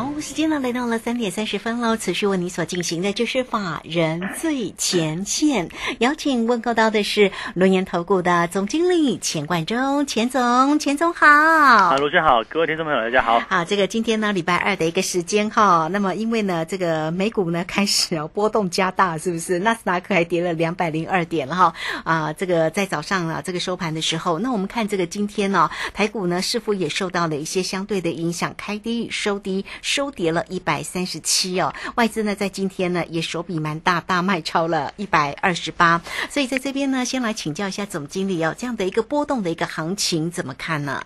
好，时间呢来到了三点三十分喽。此时为你所进行的就是法人最前线，邀请问候到的是轮研投顾的总经理钱冠中，钱总，钱总好。啊，卢轩好，各位听众朋友大家好。好，这个今天呢礼拜二的一个时间哈，那么因为呢这个美股呢开始哦波动加大，是不是？纳斯达克还跌了两百零二点了哈啊，这个在早上啊这个收盘的时候，那我们看这个今天呢台股呢是否也受到了一些相对的影响，开低收低。收跌了一百三十七哦，外资呢在今天呢也手笔蛮大，大卖超了一百二十八，所以在这边呢，先来请教一下总经理哦，这样的一个波动的一个行情怎么看呢？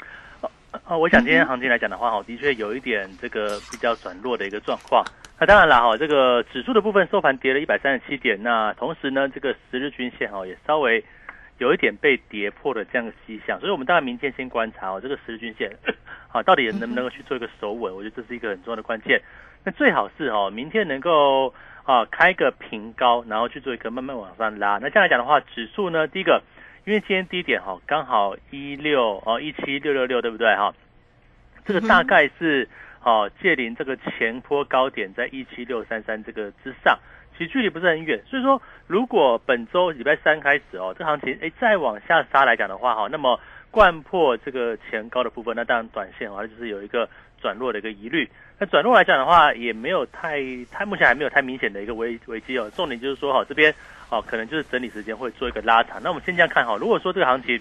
哦，我想今天行情来讲的话，哈，的确有一点这个比较转弱的一个状况。那当然了，哈，这个指数的部分收盘跌了一百三十七点，那同时呢，这个十日均线哈也稍微有一点被跌破的这样的迹象，所以我们当然明天先观察哦，这个十日均线。好，到底能不能够去做一个守稳？我觉得这是一个很重要的关键。那最好是哦，明天能够啊开个平高，然后去做一个慢慢往上拉。那这样来讲的话，指数呢，第一个，因为今天低点哈刚好一六哦一七六六六，对不对哈？这个大概是哦借临这个前坡高点在一七六三三这个之上，其实距离不是很远。所以说，如果本周礼拜三开始哦，这行情哎再往下杀来讲的话哈，那么。贯破这个前高的部分，那当然短线的话就是有一个转弱的一个疑虑。那转弱来讲的话，也没有太太目前还没有太明显的一个危危机哦。重点就是说哈，这边哦可能就是整理时间会做一个拉长。那我们先这样看哈，如果说这个行情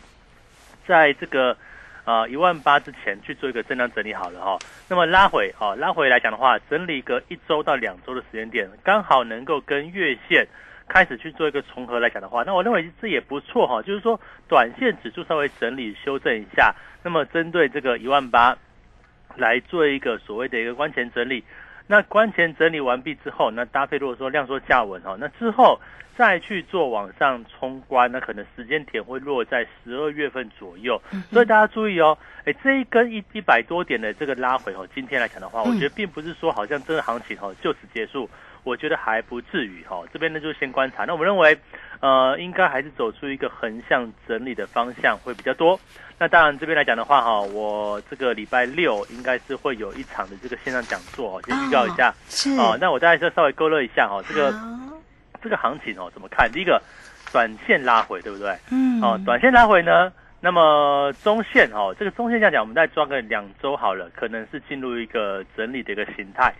在这个啊一万八之前去做一个震荡整理好了哈，那么拉回啊拉回来讲的话，整理个一周到两周的时间点，刚好能够跟月线。开始去做一个重合来讲的话，那我认为这也不错哈。就是说，短线指数稍微整理修正一下，那么针对这个一万八来做一个所谓的一个关前整理。那关前整理完毕之后，那搭配如果说量缩价稳哈，那之后再去做往上冲关，那可能时间点会落在十二月份左右。所以大家注意哦，哎，这一根一一百多点的这个拉回哦，今天来讲的话，我觉得并不是说好像这个行情哦就此结束。我觉得还不至于哈，这边呢就先观察。那我们认为，呃，应该还是走出一个横向整理的方向会比较多。那当然这边来讲的话哈，我这个礼拜六应该是会有一场的这个线上讲座，先预告一下。是。哦，那我大概就稍微勾勒一下哈，这个这个行情哦怎么看？第一个，短线拉回对不对？嗯。哦，短线拉回呢，那么中线哦，这个中线这样讲，我们再抓个两周好了，可能是进入一个整理的一个形态。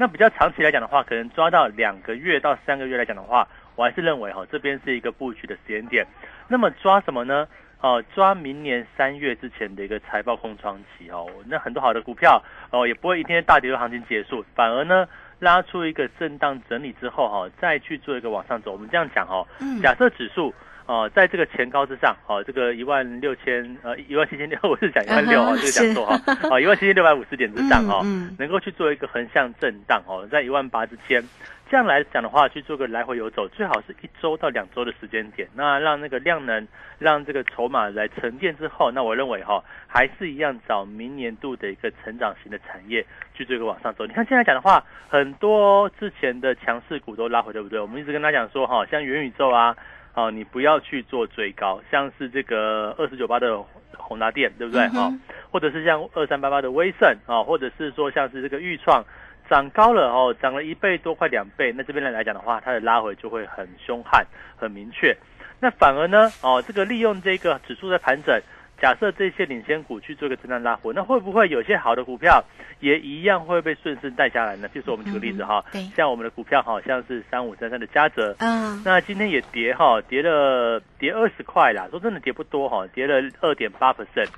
那比较长期来讲的话，可能抓到两个月到三个月来讲的话，我还是认为哈，这边是一个布局的时间点。那么抓什么呢？哦，抓明年三月之前的一个财报空窗期哦。那很多好的股票哦，也不会一天大跌的行情结束，反而呢拉出一个震荡整理之后哈，再去做一个往上走。我们这样讲哦，假设指数。哦，在这个前高之上，哦，这个一万六千，呃，一万七千六，我是讲一万六啊，这个讲错哈，哦，一万七千六百五十点之上哦，能够去做一个横向震荡哦，在一万八之间，这样来讲的话，去做个来回游走，最好是一周到两周的时间点，那让那个量能，让这个筹码来沉淀之后，那我认为哈，还是一样找明年度的一个成长型的产业去做一个往上走。你看现在讲的话，很多之前的强势股都拉回，对不对？我们一直跟他讲说哈，像元宇宙啊。哦，你不要去做追高，像是这个二四九八的宏达电，对不对？哈，或者是像二三八八的威盛啊，或者是说像是这个裕创，涨高了哦，涨了一倍多，快两倍，那这边来来讲的话，它的拉回就会很凶悍、很明确。那反而呢，哦，这个利用这个指数在盘整。假设这些领先股去做一个震荡拉回，那会不会有些好的股票也一样会被顺势带下来呢？就是我们举个例子哈，像我们的股票好像是三五三三的嘉泽，嗯，那今天也跌哈，跌了跌二十块啦，说真的跌不多哈，跌了二点八 percent，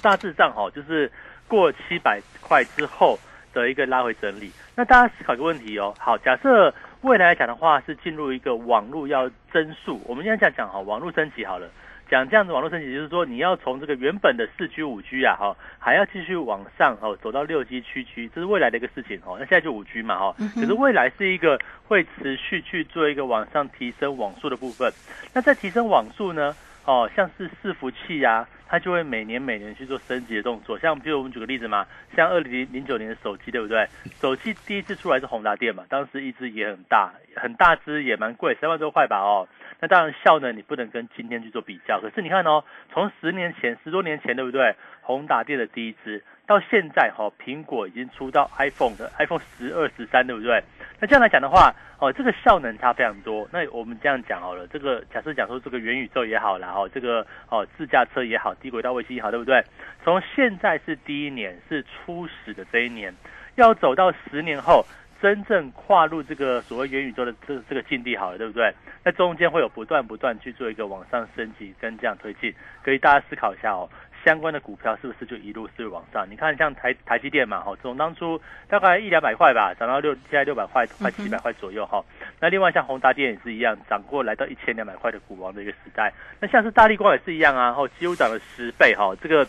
大致上哈就是过七百块之后的一个拉回整理。那大家思考一个问题哦，好，假设未来来讲的话是进入一个网络要增速，我们现在讲讲哈，网络升级好了。讲这样子网络升级，就是说你要从这个原本的四 G、五 G 啊，哈，还要继续往上哦，走到六 G、七 G，这是未来的一个事情哦。那现在就五 G 嘛，哈，可是未来是一个会持续去做一个往上提升网速的部分。那在提升网速呢，哦，像是伺服器呀。它就会每年每年去做升级的动作，像比如我们举个例子嘛，像二零零九年的手机，对不对？手机第一次出来是宏达电嘛，当时一支也很大，很大支也蛮贵，三万多块吧哦。那当然效能，你不能跟今天去做比较。可是你看哦，从十年前、十多年前，对不对？宏达电的第一支。到现在哈，苹果已经出到 iPhone 的 iPhone 十二、十三，对不对？那这样来讲的话，哦，这个效能差非常多。那我们这样讲好了，这个假设讲说这个元宇宙也好啦，哈，这个哦自驾车也好，低轨道卫星也好，对不对？从现在是第一年，是初始的这一年，要走到十年后，真正跨入这个所谓元宇宙的这这个境地好了，对不对？那中间会有不断不断去做一个往上升级跟这样推进，可以大家思考一下哦。相关的股票是不是就一路是往上？你看像台台积电嘛，哈，从当初大概一两百块吧，涨到六，现在六百块，快七百块左右，哈。那另外像宏达电也是一样，涨过来到一千两百块的股王的一个时代。那像是大力光也是一样啊，后几乎涨了十倍，哈。这个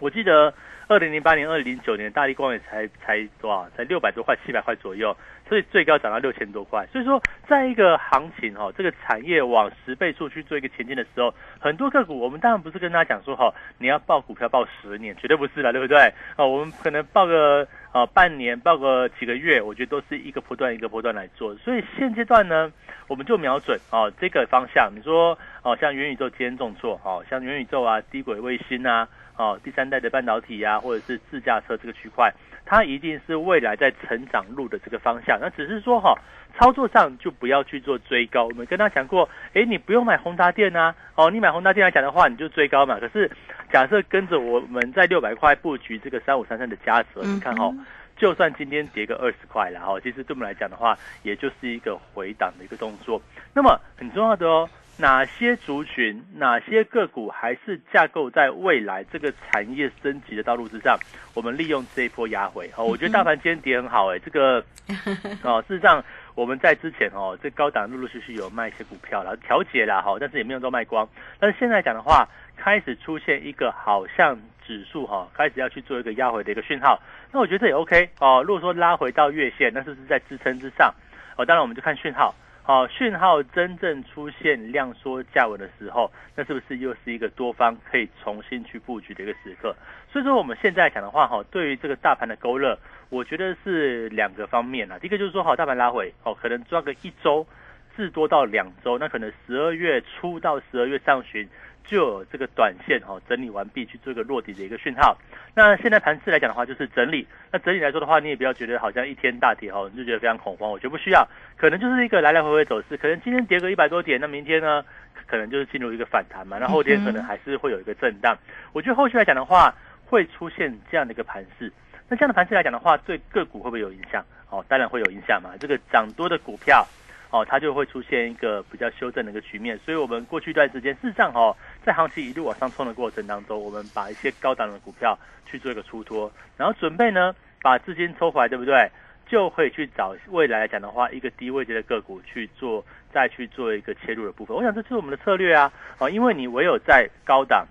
我记得。二零零八年、二零零九年，大力光也才才多少？才六百多块、七百块左右，所以最高涨到六千多块。所以说，在一个行情哈，这个产业往十倍数去做一个前进的时候，很多个股，我们当然不是跟大家讲说哈，你要报股票报十年，绝对不是了，对不对？啊，我们可能报个呃半年，报个几个月，我觉得都是一个波段一个波段来做。所以现阶段呢，我们就瞄准哦这个方向。你说哦，像元宇宙今天重挫，哦，像元宇宙啊，低轨卫星啊。哦，第三代的半导体呀，或者是自驾车这个区块，它一定是未来在成长路的这个方向。那只是说哈，操作上就不要去做追高。我们跟他讲过，哎，你不用买宏达电啊。哦，你买宏达电来讲的话，你就追高嘛。可是假设跟着我们在六百块布局这个三五三三的加折，你看哈，就算今天跌个二十块了哈，其实对我们来讲的话，也就是一个回档的一个动作。那么很重要的哦。哪些族群、哪些个股还是架构在未来这个产业升级的道路之上？我们利用这一波压回哦，我觉得大盘今天跌很好哎，这个 哦，事实上我们在之前哦，这高档陆陆续续有卖一些股票然后调节了哈，但是也没有都卖光。但是现在讲的话，开始出现一个好像指数哈，开始要去做一个压回的一个讯号。那我觉得这也 OK 哦。如果说拉回到月线，那是不是在支撑之上？哦，当然我们就看讯号。好，讯号真正出现量缩价稳的时候，那是不是又是一个多方可以重新去布局的一个时刻？所以说我们现在讲的话，哈，对于这个大盘的勾勒，我觉得是两个方面啊。第一个就是说，好，大盘拉回，哦，可能抓个一周，至多到两周，那可能十二月初到十二月上旬。就有这个短线哈整理完毕去做一个落底的一个讯号。那现在盘势来讲的话，就是整理。那整理来说的话，你也不要觉得好像一天大跌哈，你就觉得非常恐慌。我觉得不需要，可能就是一个来来回回走势。可能今天跌个一百多点，那明天呢，可能就是进入一个反弹嘛。那后天可能还是会有一个震荡。我觉得后续来讲的话，会出现这样的一个盘势。那这样的盘势来讲的话，对个股会不会有影响？哦，当然会有影响嘛。这个涨多的股票。哦，它就会出现一个比较修正的一个局面，所以我们过去一段时间，事实上哦，在行情一路往上冲的过程当中，我们把一些高档的股票去做一个出脱，然后准备呢把资金抽回来，对不对？就可以去找未来来讲的话，一个低位阶的个股去做，再去做一个切入的部分。我想这是我们的策略啊，哦，因为你唯有在高档。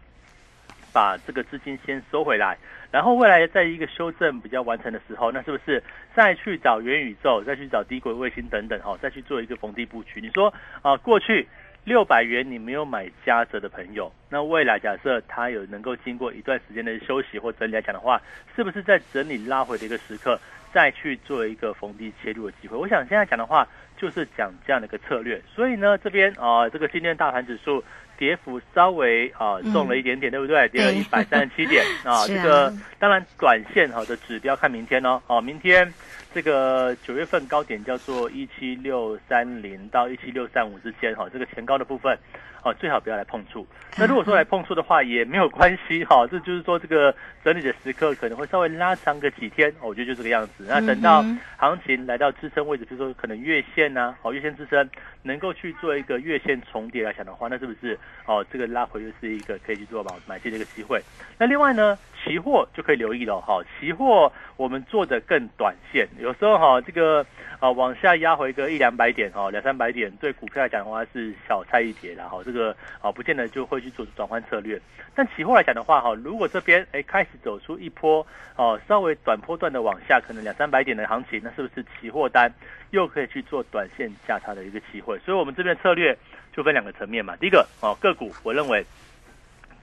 把这个资金先收回来，然后未来在一个修正比较完成的时候，那是不是再去找元宇宙，再去找低轨卫星等等，哈，再去做一个逢低布局？你说啊，过去六百元你没有买嘉泽的朋友，那未来假设他有能够经过一段时间的休息或整理来讲的话，是不是在整理拉回的一个时刻，再去做一个逢低切入的机会？我想现在讲的话，就是讲这样的一个策略。所以呢，这边啊，这个今天大盘指数。跌幅稍微啊重了一点点，对不对？跌了一百三十七点 啊。这个当然短线好的指标看明天哦。哦，明天这个九月份高点叫做一七六三零到一七六三五之间哈，这个前高的部分哦最好不要来碰触。那如果说来碰触的话也没有关系 哈，这就是说这个整理的时刻可能会稍微拉长个几天，我觉得就这个样子。那等到行情来到支撑位置，比如说可能月线呐，哦月线支撑能够去做一个月线重叠来讲的话，那是不是？哦，这个拉回又是一个可以去做买买进的一个机会。那另外呢，期货就可以留意了哈，期货我们做的更短线，有时候哈这个啊往下压回个一两百点哈，两三百点对股票来讲的话是小菜一碟的哈，这个啊不见得就会去做转换策略。但期货来讲的话哈，如果这边哎开始走出一波哦稍微短波段的往下，可能两三百点的行情，那是不是期货单又可以去做短线价差的一个机会？所以我们这边策略就分两个层面嘛。第一个哦个股，我认为。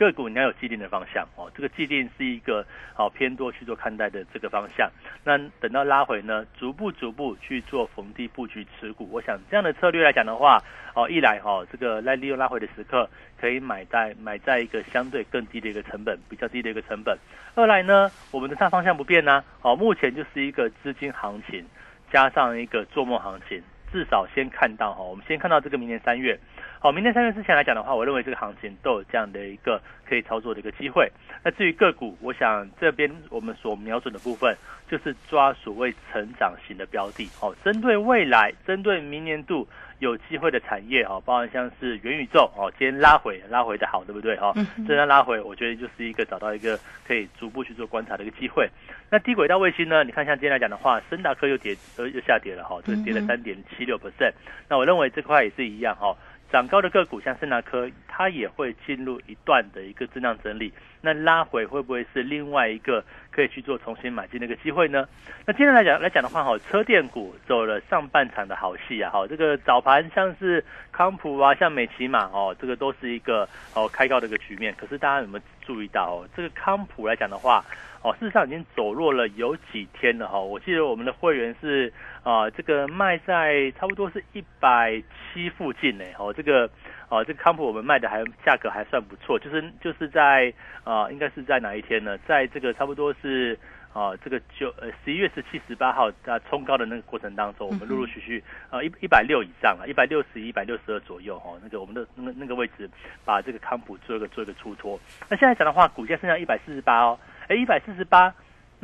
个股你要有既定的方向哦，这个既定是一个好偏多去做看待的这个方向。那等到拉回呢，逐步逐步去做逢低布局持股。我想这样的策略来讲的话，哦，一来哈，这个来利用拉回的时刻可以买在买在一个相对更低的一个成本，比较低的一个成本。二来呢，我们的大方向不变呢，哦，目前就是一个资金行情加上一个做梦行情，至少先看到哈，我们先看到这个明年三月。好，明天三月之前来讲的话，我认为这个行情都有这样的一个可以操作的一个机会。那至于个股，我想这边我们所瞄准的部分，就是抓所谓成长型的标的。哦，针对未来，针对明年度有机会的产业，哦，包含像是元宇宙，哦，今天拉回拉回的好，对不对？哈，这样拉回，我觉得就是一个找到一个可以逐步去做观察的一个机会。那低轨道卫星呢？你看像今天来讲的话，深达科又跌，呃，又下跌了，哈，这跌了三点七六 percent。那我认为这块也是一样，哈。涨高的个股，像森达科，它也会进入一段的一个增量整理。那拉回会不会是另外一个可以去做重新买进的一个机会呢？那今天来讲来讲的话，哈，车电股走了上半场的好戏啊，哈，这个早盘像是康普啊，像美骑马哦，这个都是一个哦开高的一个局面。可是大家有没有注意到哦，这个康普来讲的话？哦，事实上已经走弱了有几天了哈。我记得我们的会员是啊，这个卖在差不多是一百七附近呢。哦，这个哦，这个康普我们卖的还价格还算不错，就是就是在啊，应该是在哪一天呢？在这个差不多是啊，这个九呃十一月十七、十八号啊冲高的那个过程当中，我们陆陆续续啊一一百六以上了，一百六十一、一百六十二左右哈。那个我们的那个那个位置把这个康普做一个做一个出脱。那现在讲的话，股价剩下一百四十八哦。哎，一百四十八，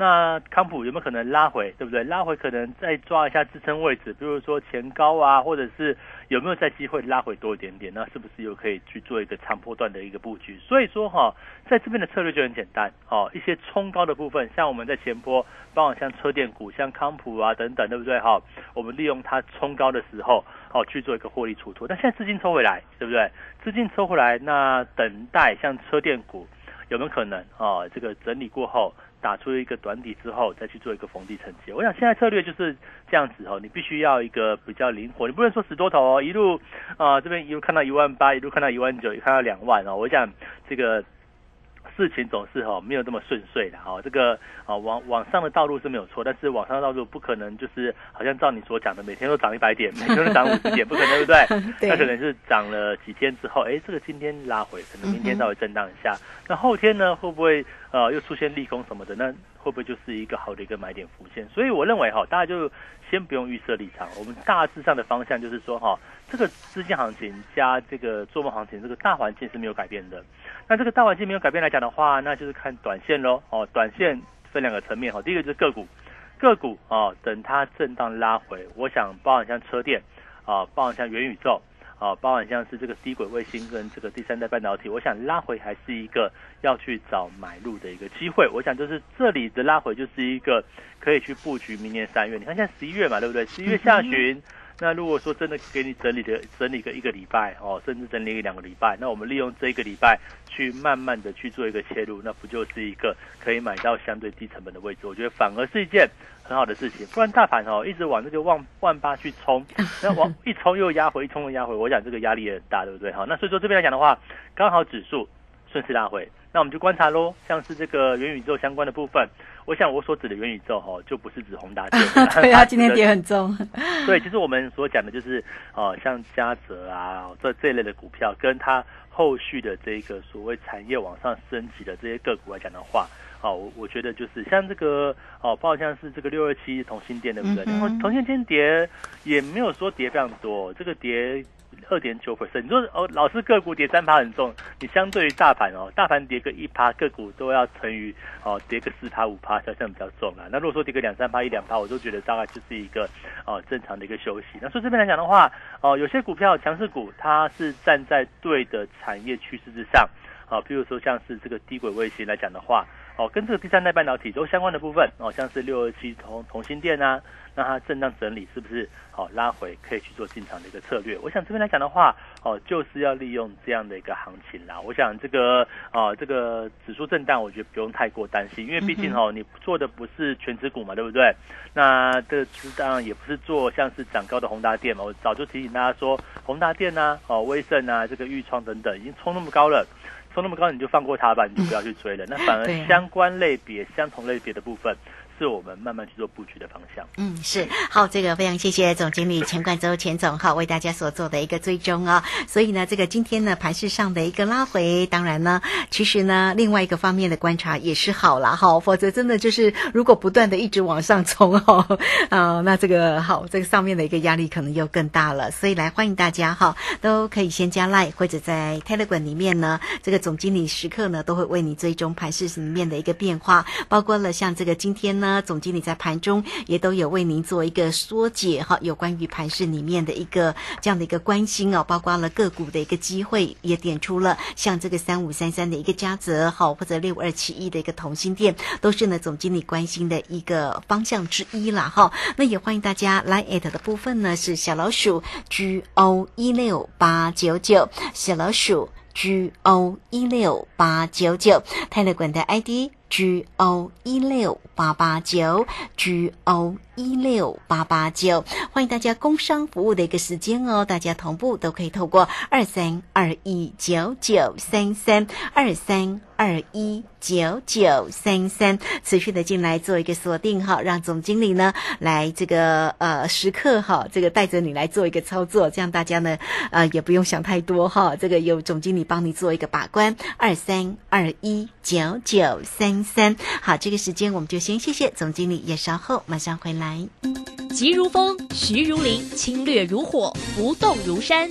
那康普有没有可能拉回？对不对？拉回可能再抓一下支撑位置，比如说前高啊，或者是有没有再机会拉回多一点点？那是不是又可以去做一个长波段的一个布局？所以说哈，在这边的策略就很简单哦。一些冲高的部分，像我们在前波，包括像车电股、像康普啊等等，对不对？哈，我们利用它冲高的时候，哦去做一个获利出脱。那现在资金抽回来，对不对？资金抽回来，那等待像车电股。有没有可能啊？这个整理过后打出一个短底之后，再去做一个逢低承接。我想现在策略就是这样子哦，你必须要一个比较灵活，你不能说死多头哦，一路啊这边一路看到一万八，一路看到一万九，一看到两万哦。我想这个。事情总是哈没有这么顺遂的哈，这个啊往往上的道路是没有错，但是往上的道路不可能就是好像照你所讲的每天都涨一百点，每天都涨五十点，不可能对不对？那可能是涨了几天之后，哎，这个今天拉回，可能明天稍微震荡一下，那后天呢会不会呃又出现利空什么的？那会不会就是一个好的一个买点浮现？所以我认为哈，大家就先不用预设立场，我们大致上的方向就是说哈，这个资金行情加这个做梦行情，这个大环境是没有改变的。那这个大环境没有改变来讲的话，那就是看短线喽。哦，短线分两个层面哈。第一个就是个股，个股啊，等它震荡拉回，我想包含像车电啊，包含像元宇宙好，包含像是这个低轨卫星跟这个第三代半导体，我想拉回还是一个要去找买入的一个机会。我想就是这里的拉回就是一个可以去布局明年三月。你看现在十一月嘛，对不对？十一月下旬。那如果说真的给你整理的整理个一个礼拜哦，甚至整理一两个礼拜，那我们利用这一个礼拜去慢慢的去做一个切入，那不就是一个可以买到相对低成本的位置？我觉得反而是一件很好的事情。不然大盘哦一直往那个万万八去冲，那往一冲又压回，一冲又压回，我想这个压力也很大，对不对？好，那所以说这边来讲的话，刚好指数顺势拉回，那我们就观察喽，像是这个元宇宙相关的部分。我想我所指的元宇宙哈，就不是指宏达电，对啊，今天跌很重。对，其实我们所讲的就是，呃，像嘉泽啊这这类的股票，跟它后续的这个所谓产业往上升级的这些个股来讲的话，哦，我我觉得就是像这个哦，包括像是这个六二七同心店，对不对？然后同心天跌也没有说跌非常多，这个跌二点九 percent。你说哦，老是个股跌三趴很重，你相对于大盘哦，大盘跌个一趴，个股都要乘于哦，跌个四趴五趴，好像比较重啊。那如果说跌个两三趴一两趴，我都觉得大概就是一个哦正常的一个休息。那所以这边来讲的话，哦，有些股票强势股，它是站在对的产业趋势之上。好，譬如说像是这个低轨卫星来讲的话，哦，跟这个第三代半导体都相关的部分，哦，像是六二七同同心电啊，那它震荡整理是不是好拉回可以去做进场的一个策略？我想这边来讲的话，哦，就是要利用这样的一个行情啦。我想这个哦，这个指数震荡，我觉得不用太过担心，因为毕竟哦，你做的不是全指股嘛，对不对？那这当然也不是做像是涨高的宏达电嘛。我早就提醒大家说，宏达电啊，哦，威盛啊，这个豫创等等，已经冲那么高了。冲那么高，你就放过它吧，你就不要去追了。那反而相关类别、相同类别的部分。是我们慢慢去做布局的方向。嗯，是好，这个非常谢谢总经理钱冠洲钱总哈为大家所做的一个追踪啊。所以呢，这个今天呢盘市上的一个拉回，当然呢，其实呢另外一个方面的观察也是好了哈。否则真的就是如果不断的一直往上冲哈 啊，那这个好这个上面的一个压力可能又更大了。所以来欢迎大家哈，都可以先加 line 或者在 Telegram 里面呢，这个总经理时刻呢都会为你追踪盘市里面的一个变化，包括了像这个今天呢。呢，总经理在盘中也都有为您做一个缩解哈，有关于盘市里面的一个这样的一个关心哦，包括了个股的一个机会，也点出了像这个三五三三的一个嘉泽哈，或者六二七一的一个同心店，都是呢总经理关心的一个方向之一了哈。那也欢迎大家来 at 的部分呢是小老鼠 G O 一六八九九，小老鼠 G O 一六八九九，泰勒管的 ID。G O 一六八八九，G O 一六八八九，欢迎大家工商服务的一个时间哦，大家同步都可以透过二三二一九九三三二三。二一九九三三，持续的进来做一个锁定哈，让总经理呢来这个呃时刻哈，这个带着你来做一个操作，这样大家呢呃也不用想太多哈，这个有总经理帮你做一个把关。二三二一九九三三，好，这个时间我们就先谢谢总经理，也稍后马上回来。急如风，徐如林，侵略如火，不动如山。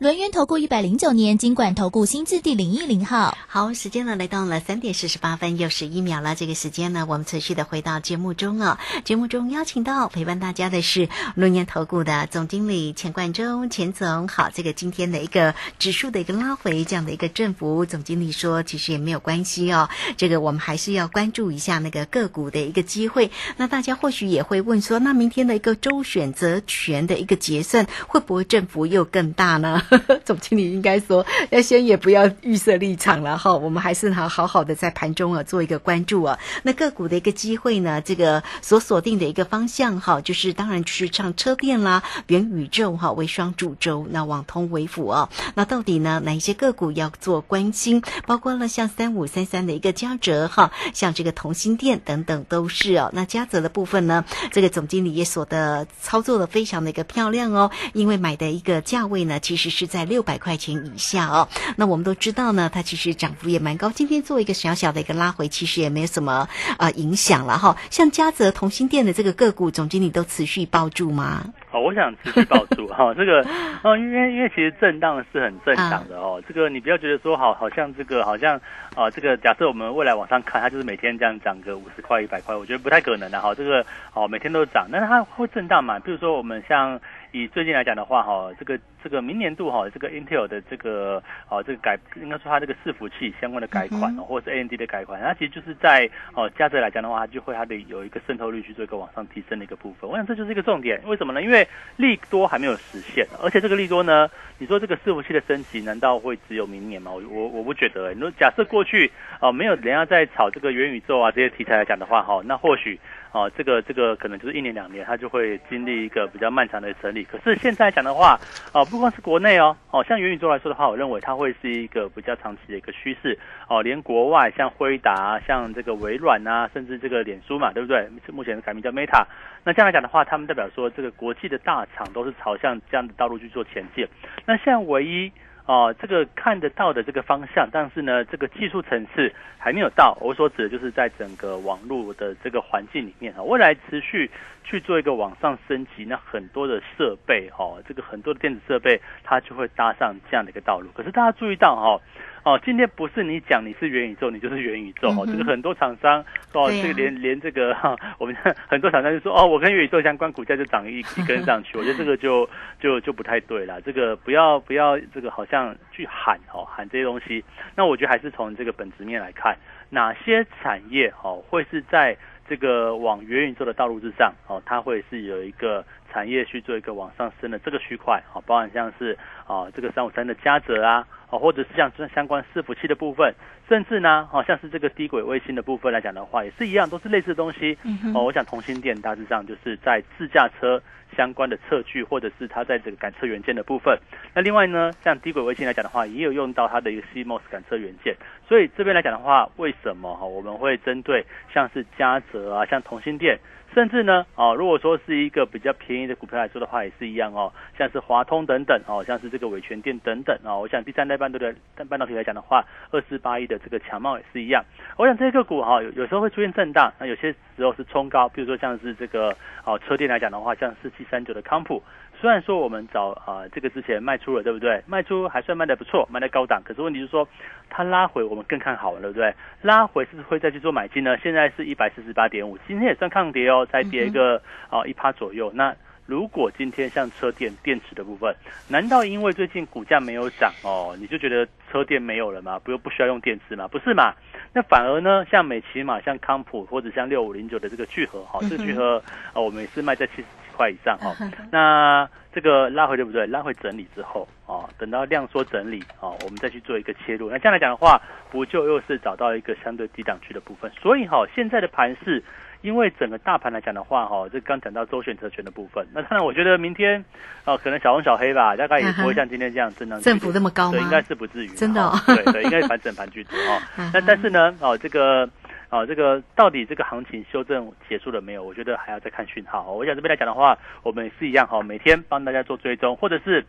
轮源投顾一百零九年金管投顾新字第零一零号，好，时间呢来到了三点四十八分又十一秒了。这个时间呢，我们持续的回到节目中哦。节目中邀请到陪伴大家的是轮源投顾的总经理钱冠中，钱总好。这个今天的一个指数的一个拉回，这样的一个振幅，总经理说其实也没有关系哦。这个我们还是要关注一下那个个股的一个机会。那大家或许也会问说，那明天的一个周选择权的一个结算，会不会振幅又更大呢？总经理应该说，要先也不要预设立场了哈，我们还是好好好的在盘中啊做一个关注啊。那个股的一个机会呢，这个所锁定的一个方向哈，就是当然就是唱车电啦、元宇宙哈为双主轴，那网通为辅啊。那到底呢哪一些个股要做关心？包括了像三五三三的一个嘉泽哈，像这个同心店等等都是哦。那嘉泽的部分呢，这个总经理也锁的操作的非常的一个漂亮哦，因为买的一个价位呢其实是。是在六百块钱以下哦。那我们都知道呢，它其实涨幅也蛮高，今天做一个小小的一个拉回，其实也没有什么啊影响了哈。像嘉泽同心店的这个个股，总经理都持续抱住吗？哦，我想持续抱住哈，这个哦，因为因为其实震荡是很正常的哦。这个你不要觉得说好，好像这个好像啊，这个假设我们未来往上看，它就是每天这样涨个五十块、一百块，我觉得不太可能的哈。这个哦，每天都涨，但是它会震荡嘛？比如说我们像。以最近来讲的话，哈，这个这个明年度哈，这个 Intel 的这个哦，这个改应该说它这个伺服器相关的改款，或者是 AMD 的改款，它其实就是在哦，价值来讲的话，它就会它的有一个渗透率去做一个往上提升的一个部分。我想这就是一个重点，为什么呢？因为利多还没有实现，而且这个利多呢，你说这个伺服器的升级难道会只有明年吗？我我我不觉得。你说假设过去哦，没有人家在炒这个元宇宙啊这些题材来讲的话，哈，那或许。哦，这个这个可能就是一年两年，它就会经历一个比较漫长的整理。可是现在讲的话，哦，不光是国内哦，哦，像元宇宙来说的话，我认为它会是一个比较长期的一个趋势。哦，连国外像辉达、像这个微软啊，甚至这个脸书嘛，对不对？目前的改名叫 Meta。那这样来讲的话，他们代表说这个国际的大厂都是朝向这样的道路去做前进。那像唯一。哦，这个看得到的这个方向，但是呢，这个技术层次还没有到。我所指的就是在整个网络的这个环境里面啊，未来持续去做一个网上升级，那很多的设备哦，这个很多的电子设备，它就会搭上这样的一个道路。可是大家注意到哈。哦，今天不是你讲你是元宇宙，你就是元宇宙哦。这个很多厂商哦，这个连连这个哈，我们 很多厂商就说哦，我跟元宇宙相关，股价就涨一一根上去。我觉得这个就就就不太对了。这个不要不要这个好像去喊哦喊这些东西。那我觉得还是从这个本质面来看，哪些产业哦会是在这个往元宇宙的道路之上哦，它会是有一个产业去做一个往上升的这个区块哦，包含像是啊这个三五三的嘉泽啊。哦，或者是像这相关伺服器的部分，甚至呢，哦，像是这个低轨卫星的部分来讲的话，也是一样，都是类似的东西。嗯哦，我想同心电大致上就是在自驾车相关的测距，或者是它在这个感测元件的部分。那另外呢，像低轨卫星来讲的话，也有用到它的一个 CMOS 感测元件。所以这边来讲的话，为什么哈我们会针对像是嘉泽啊，像同心电？甚至呢，哦，如果说是一个比较便宜的股票来说的话，也是一样哦，像是华通等等哦，像是这个伟全电等等哦，我想第三代半导体的半导体来讲的话，二四八一的这个强貌也是一样。我想这些个股哈，有有时候会出现震荡，那有些时候是冲高，比如说像是这个哦车电来讲的话，像四七三九的康普。虽然说我们早啊这个之前卖出了，对不对？卖出还算卖的不错，卖的高档。可是问题是说，它拉回我们更看好了，对不对？拉回是不是会再去做买进呢？现在是一百四十八点五，今天也算抗跌哦，才跌一个啊一趴左右。那如果今天像车电电池的部分，难道因为最近股价没有涨哦，你就觉得车电没有了吗？不用不需要用电池吗？不是嘛？那反而呢，像美骑马、像康普或者像六五零九的这个聚合，哈，这个聚合啊，我们也是卖在七十。块以上哦，那这个拉回对不对？拉回整理之后啊，等到量缩整理啊，我们再去做一个切入。那这样来讲的话，不就又是找到一个相对低档区的部分？所以哈，现在的盘是，因为整个大盘来讲的话哈，这刚讲到周选择权的部分。那当然，我觉得明天哦，可能小红小黑吧，大概也不会像今天这样震荡。振幅那么高吗？对，应该是不至于。真的？对对，应该反整盘居多哈。那但是呢，哦，这个。啊，这个到底这个行情修正结束了没有？我觉得还要再看讯号。我想这边来讲的话，我们是一样哈，每天帮大家做追踪，或者是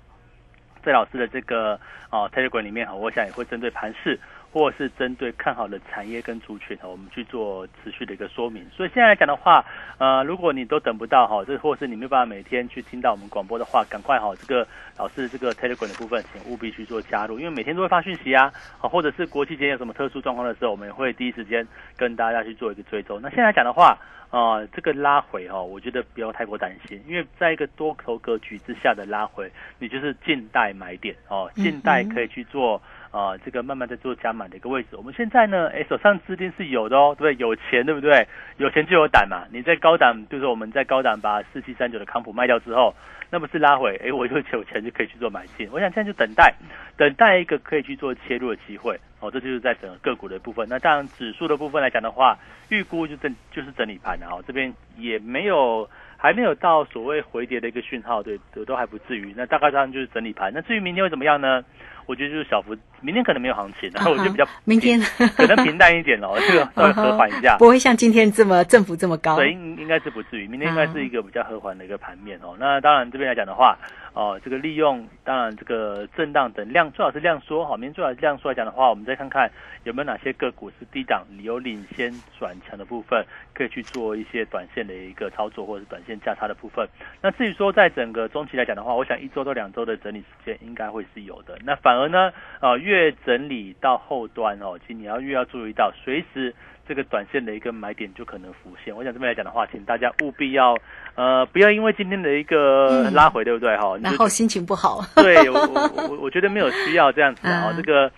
在老师的这个啊 Telegram 里面哈，我想也会针对盘市。或是针对看好的产业跟族群，我们去做持续的一个说明。所以现在来讲的话，呃，如果你都等不到哈，这或是你没有办法每天去听到我们广播的话，赶快哈，这个老师这个 Telegram 的部分，请务必去做加入，因为每天都会发讯息啊，好，或者是国际间有什么特殊状况的时候，我们也会第一时间跟大家去做一个追踪。那现在讲的话，啊，这个拉回哈，我觉得不要太过担心，因为在一个多头格局之下的拉回，你就是近代买点哦，近代可以去做。啊，这个慢慢在做加码的一个位置。我们现在呢，哎，手上资金是有的哦，对不对？有钱，对不对？有钱就有胆嘛。你在高档，就是我们在高档把四七三九的康普卖掉之后，那不是拉回，哎，我就有钱就可以去做买进。我想现在就等待，等待一个可以去做切入的机会。哦，这就是在整个个股的部分。那当然指数的部分来讲的话，预估就整就是整理盘，然后这边也没有。还没有到所谓回跌的一个讯号，对，都都还不至于。那大概上就是整理盘。那至于明天会怎么样呢？我觉得就是小幅，明天可能没有行情，然后我觉得比较 明天可能平淡一点哦，这个稍微和缓一下，不会像今天这么振幅这么高。对，应应该是不至于，明天应该是一个比较和缓的一个盘面哦。那当然这边来讲的话。哦，这个利用当然这个震荡等量最好是量缩好，明天最好是量缩来讲的话，我们再看看有没有哪些个股是低档有领先转强的部分，可以去做一些短线的一个操作或者是短线价差的部分。那至于说在整个中期来讲的话，我想一周到两周的整理时间应该会是有的。那反而呢，呃，越整理到后端哦，其实你要越要注意到随时。这个短线的一个买点就可能浮现。我想这边来讲的话，请大家务必要呃不要因为今天的一个拉回，对不对哈？然后心情不好。对我我我我觉得没有需要这样子啊。这个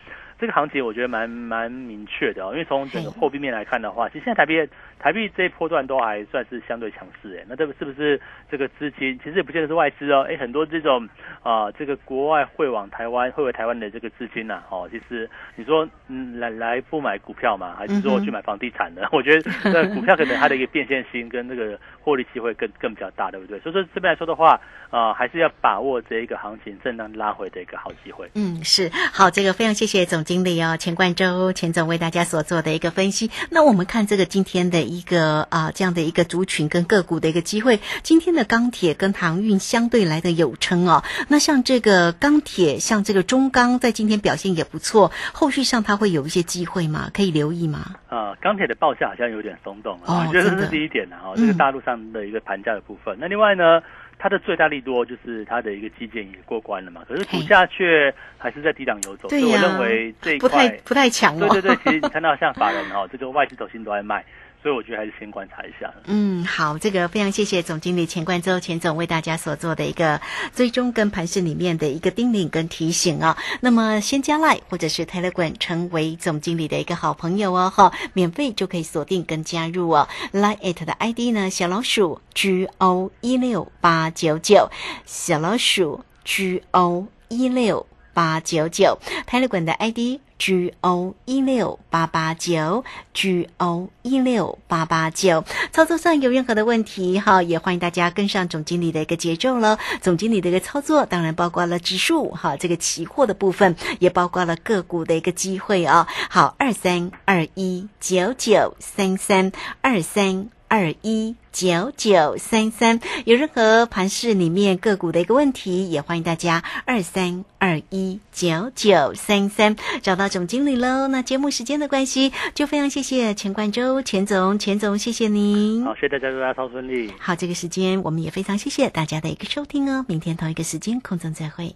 这个行情我觉得蛮蛮明确的哦，因为从整个货币面来看的话，其实现在台币。台币这一波段都还算是相对强势哎，那这个是不是这个资金其实也不见得是外资哦，哎，很多这种啊这个国外汇往台湾汇回台湾的这个资金呐，哦，其实你说嗯来来不买股票嘛，还是说去买房地产的？我觉得那股票可能它的一个变现性跟这个获利机会更更比较大，对不对？所以说这边来说的话，啊还是要把握这一个行情震荡拉回的一个好机会。嗯，是好，这个非常谢谢总经理哦，钱冠洲钱总为大家所做的一个分析。那我们看这个今天的。一个啊，这样的一个族群跟个股的一个机会。今天的钢铁跟航运相对来的有撑哦。那像这个钢铁，像这个中钢，在今天表现也不错。后续上它会有一些机会吗？可以留意吗？啊，钢铁的报价好像有点松动啊，我觉得这是第一点呢。哦，这个大陆上的一个盘价的部分。那另外呢，它的最大利多就是它的一个基建也过关了嘛。可是股价却还是在低档游走，所以我认为这一块不太不太强。对对对，其实你看到像法人哈，这个外资走心都在卖。所以我觉得还是先观察一下。嗯，好，这个非常谢谢总经理钱冠洲钱总为大家所做的一个追踪跟盘市里面的一个叮咛跟提醒啊。那么先加赖或者是 Telegram 成为总经理的一个好朋友哦，哈，免费就可以锁定跟加入哦。Line it 的 ID 呢，小老鼠 G O 一六八九九，小老鼠 G O 一六八九九，Telegram 的 ID。G O 一六八八九，G O 一六八八九，操作上有任何的问题哈，也欢迎大家跟上总经理的一个节奏了。总经理的一个操作，当然包括了指数哈，这个期货的部分，也包括了个股的一个机会啊。好，二三二一九九三三二三。二一九九三三，有任何盘市里面个股的一个问题，也欢迎大家二三二一九九三三找到总经理喽。那节目时间的关系，就非常谢谢钱冠周钱总，钱总谢谢您。好，谢谢大家，祝大家超顺利。好，这个时间我们也非常谢谢大家的一个收听哦。明天同一个时间空中再会。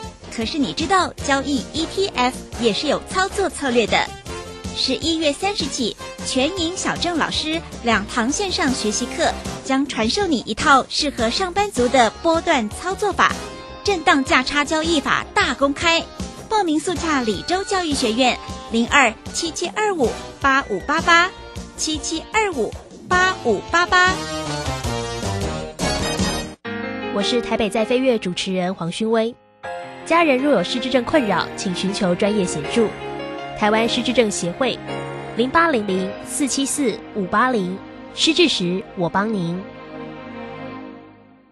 可是你知道交易 ETF 也是有操作策略的。十一月三十起，全银小郑老师两堂线上学习课将传授你一套适合上班族的波段操作法，震荡价差交易法大公开。报名速洽李州教育学院零二七七二五八五八八七七二五八五八八。我是台北在飞跃主持人黄勋威。家人若有失智症困扰，请寻求专业协助。台湾失智症协会，零八零零四七四五八零。失智时，我帮您。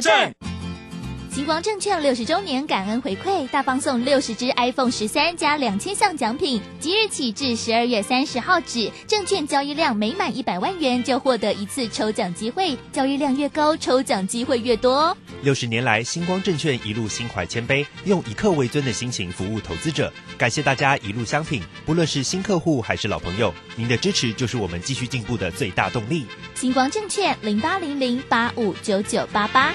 政。星光证券六十周年感恩回馈，大放送六十支 iPhone 十三加两千项奖品，即日起至十二月三十号止，证券交易量每满一百万元就获得一次抽奖机会，交易量越高，抽奖机会越多。六十年来，星光证券一路心怀谦卑，用以客为尊的心情服务投资者，感谢大家一路相挺，不论是新客户还是老朋友，您的支持就是我们继续进步的最大动力。星光证券零八零零八五九九八八。